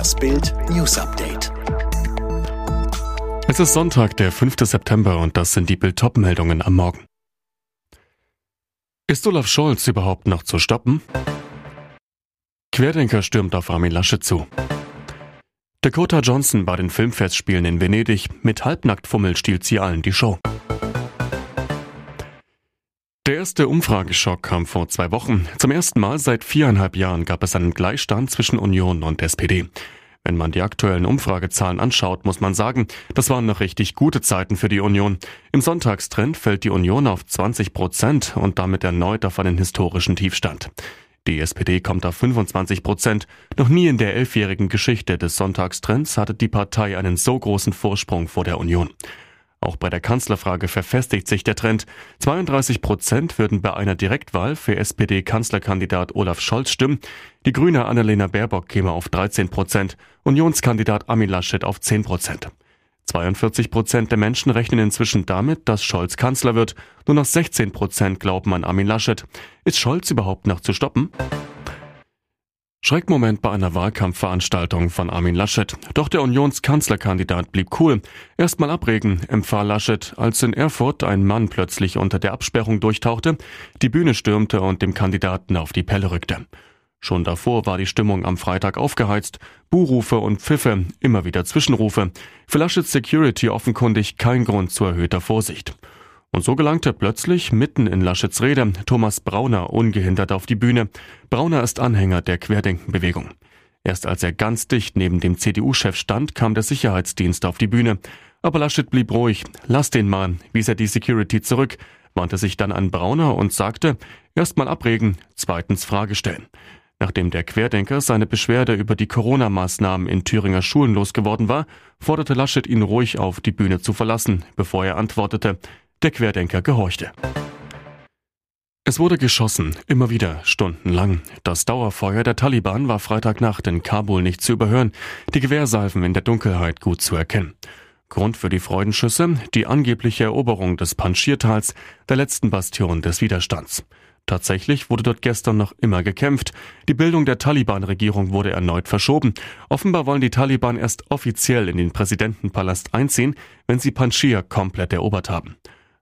Das Bild News Update. Es ist Sonntag, der 5. September und das sind die Bild meldungen am Morgen. Ist Olaf Scholz überhaupt noch zu stoppen? Querdenker stürmt auf Armin Lasche zu. Dakota Johnson bei den Filmfestspielen in Venedig. Mit Halbnacktfummel stiehlt sie allen die Show. Der erste Umfrageschock kam vor zwei Wochen. Zum ersten Mal seit viereinhalb Jahren gab es einen Gleichstand zwischen Union und SPD. Wenn man die aktuellen Umfragezahlen anschaut, muss man sagen, das waren noch richtig gute Zeiten für die Union. Im Sonntagstrend fällt die Union auf 20 Prozent und damit erneut auf einen historischen Tiefstand. Die SPD kommt auf 25 Prozent. Noch nie in der elfjährigen Geschichte des Sonntagstrends hatte die Partei einen so großen Vorsprung vor der Union. Auch bei der Kanzlerfrage verfestigt sich der Trend. 32 Prozent würden bei einer Direktwahl für SPD-Kanzlerkandidat Olaf Scholz stimmen. Die Grüne Annalena Baerbock käme auf 13 Prozent, Unionskandidat Armin Laschet auf 10 Prozent. 42 Prozent der Menschen rechnen inzwischen damit, dass Scholz Kanzler wird. Nur noch 16 Prozent glauben an Armin Laschet. Ist Scholz überhaupt noch zu stoppen? Schreckmoment bei einer Wahlkampfveranstaltung von Armin Laschet. Doch der Unionskanzlerkandidat blieb cool. Erstmal abregen, empfahl Laschet, als in Erfurt ein Mann plötzlich unter der Absperrung durchtauchte, die Bühne stürmte und dem Kandidaten auf die Pelle rückte. Schon davor war die Stimmung am Freitag aufgeheizt. Buhrufe und Pfiffe, immer wieder Zwischenrufe. Für Laschets Security offenkundig kein Grund zu erhöhter Vorsicht. Und so gelangte plötzlich mitten in Laschets Rede Thomas Brauner ungehindert auf die Bühne. Brauner ist Anhänger der Querdenkenbewegung. Erst als er ganz dicht neben dem CDU-Chef stand, kam der Sicherheitsdienst auf die Bühne. Aber Laschet blieb ruhig. Lass den Mann, wies er die Security zurück, wandte sich dann an Brauner und sagte, erstmal abregen, zweitens Frage stellen. Nachdem der Querdenker seine Beschwerde über die Corona-Maßnahmen in Thüringer Schulen losgeworden war, forderte Laschet ihn ruhig auf, die Bühne zu verlassen, bevor er antwortete, der Querdenker gehorchte. Es wurde geschossen, immer wieder, stundenlang. Das Dauerfeuer der Taliban war Freitagnacht in Kabul nicht zu überhören, die Gewehrsalven in der Dunkelheit gut zu erkennen. Grund für die Freudenschüsse, die angebliche Eroberung des Panschirtals, der letzten Bastion des Widerstands. Tatsächlich wurde dort gestern noch immer gekämpft. Die Bildung der Taliban-Regierung wurde erneut verschoben. Offenbar wollen die Taliban erst offiziell in den Präsidentenpalast einziehen, wenn sie Panschir komplett erobert haben.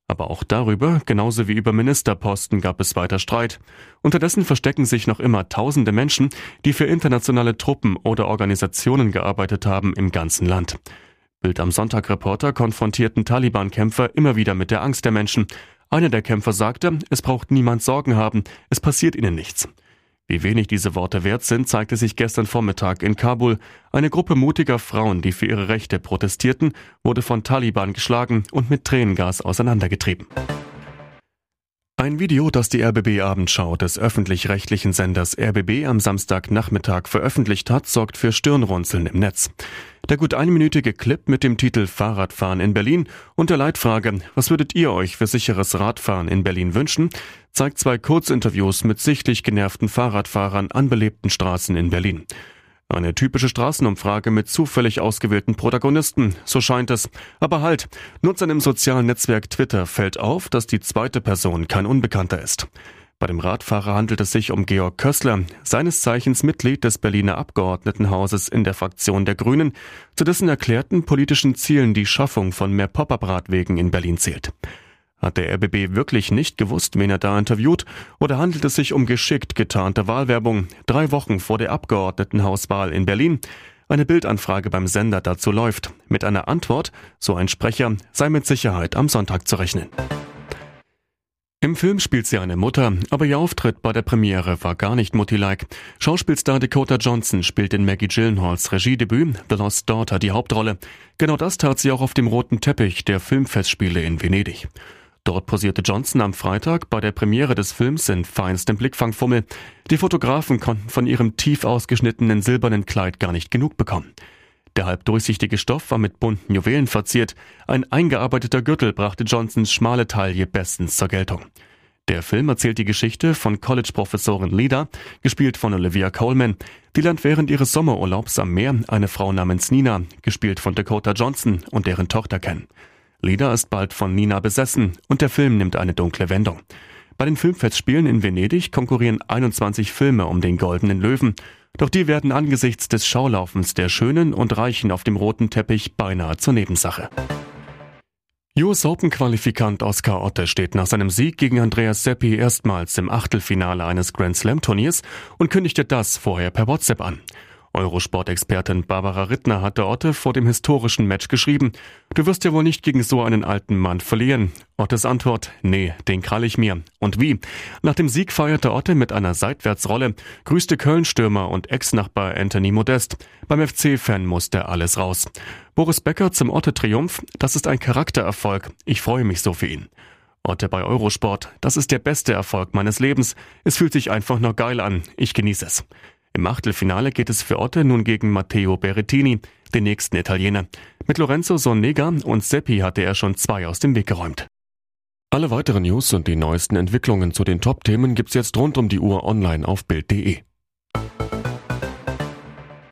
Aber auch darüber, genauso wie über Ministerposten, gab es weiter Streit. Unterdessen verstecken sich noch immer tausende Menschen, die für internationale Truppen oder Organisationen gearbeitet haben im ganzen Land. Bild am Sonntag Reporter konfrontierten Taliban-Kämpfer immer wieder mit der Angst der Menschen. Einer der Kämpfer sagte, es braucht niemand Sorgen haben, es passiert ihnen nichts. Wie wenig diese Worte wert sind, zeigte sich gestern Vormittag in Kabul. Eine Gruppe mutiger Frauen, die für ihre Rechte protestierten, wurde von Taliban geschlagen und mit Tränengas auseinandergetrieben. Ein Video, das die RBB-Abendschau des öffentlich-rechtlichen Senders RBB am Samstagnachmittag veröffentlicht hat, sorgt für Stirnrunzeln im Netz. Der gut einminütige Clip mit dem Titel Fahrradfahren in Berlin und der Leitfrage, was würdet ihr euch für sicheres Radfahren in Berlin wünschen, zeigt zwei Kurzinterviews mit sichtlich genervten Fahrradfahrern an belebten Straßen in Berlin. Eine typische Straßenumfrage mit zufällig ausgewählten Protagonisten, so scheint es. Aber halt, Nutzern im sozialen Netzwerk Twitter fällt auf, dass die zweite Person kein Unbekannter ist. Bei dem Radfahrer handelt es sich um Georg Kössler, seines Zeichens Mitglied des Berliner Abgeordnetenhauses in der Fraktion der Grünen, zu dessen erklärten politischen Zielen die Schaffung von mehr Pop-up-Radwegen in Berlin zählt. Hat der RBB wirklich nicht gewusst, wen er da interviewt? Oder handelt es sich um geschickt getarnte Wahlwerbung, drei Wochen vor der Abgeordnetenhauswahl in Berlin? Eine Bildanfrage beim Sender dazu läuft. Mit einer Antwort, so ein Sprecher, sei mit Sicherheit am Sonntag zu rechnen. Im Film spielt sie eine Mutter, aber ihr Auftritt bei der Premiere war gar nicht Mutti-like. Schauspielstar Dakota Johnson spielt in Maggie Gyllenhaals Regiedebüt The Lost Daughter die Hauptrolle. Genau das tat sie auch auf dem roten Teppich der Filmfestspiele in Venedig. Dort posierte Johnson am Freitag bei der Premiere des Films in feinstem Blickfangfummel. Die Fotografen konnten von ihrem tief ausgeschnittenen silbernen Kleid gar nicht genug bekommen. Der halb durchsichtige Stoff war mit bunten Juwelen verziert. Ein eingearbeiteter Gürtel brachte Johnsons schmale Taille bestens zur Geltung. Der Film erzählt die Geschichte von College-Professorin Lida, gespielt von Olivia Coleman. Die lernt während ihres Sommerurlaubs am Meer eine Frau namens Nina, gespielt von Dakota Johnson, und deren Tochter kennen. Lida ist bald von Nina besessen und der Film nimmt eine dunkle Wendung. Bei den Filmfestspielen in Venedig konkurrieren 21 Filme um den Goldenen Löwen. Doch die werden angesichts des Schaulaufens der Schönen und Reichen auf dem roten Teppich beinahe zur Nebensache. US Open Qualifikant Oscar Otte steht nach seinem Sieg gegen Andreas Seppi erstmals im Achtelfinale eines Grand Slam Turniers und kündigte das vorher per WhatsApp an. Eurosport-Expertin Barbara Rittner hatte Otte vor dem historischen Match geschrieben, du wirst ja wohl nicht gegen so einen alten Mann verlieren. Ottes Antwort, nee, den krall ich mir. Und wie? Nach dem Sieg feierte Otte mit einer Seitwärtsrolle, grüßte Köln-Stürmer und Ex-Nachbar Anthony Modest. Beim FC-Fan musste alles raus. Boris Becker zum Otte-Triumph, das ist ein Charaktererfolg. Ich freue mich so für ihn. Otte bei Eurosport, das ist der beste Erfolg meines Lebens. Es fühlt sich einfach nur geil an. Ich genieße es. Im Achtelfinale geht es für Otte nun gegen Matteo Berrettini, den nächsten Italiener. Mit Lorenzo Sonnega und Seppi hatte er schon zwei aus dem Weg geräumt. Alle weiteren News und die neuesten Entwicklungen zu den Top-Themen gibt's jetzt rund um die Uhr online auf Bild.de.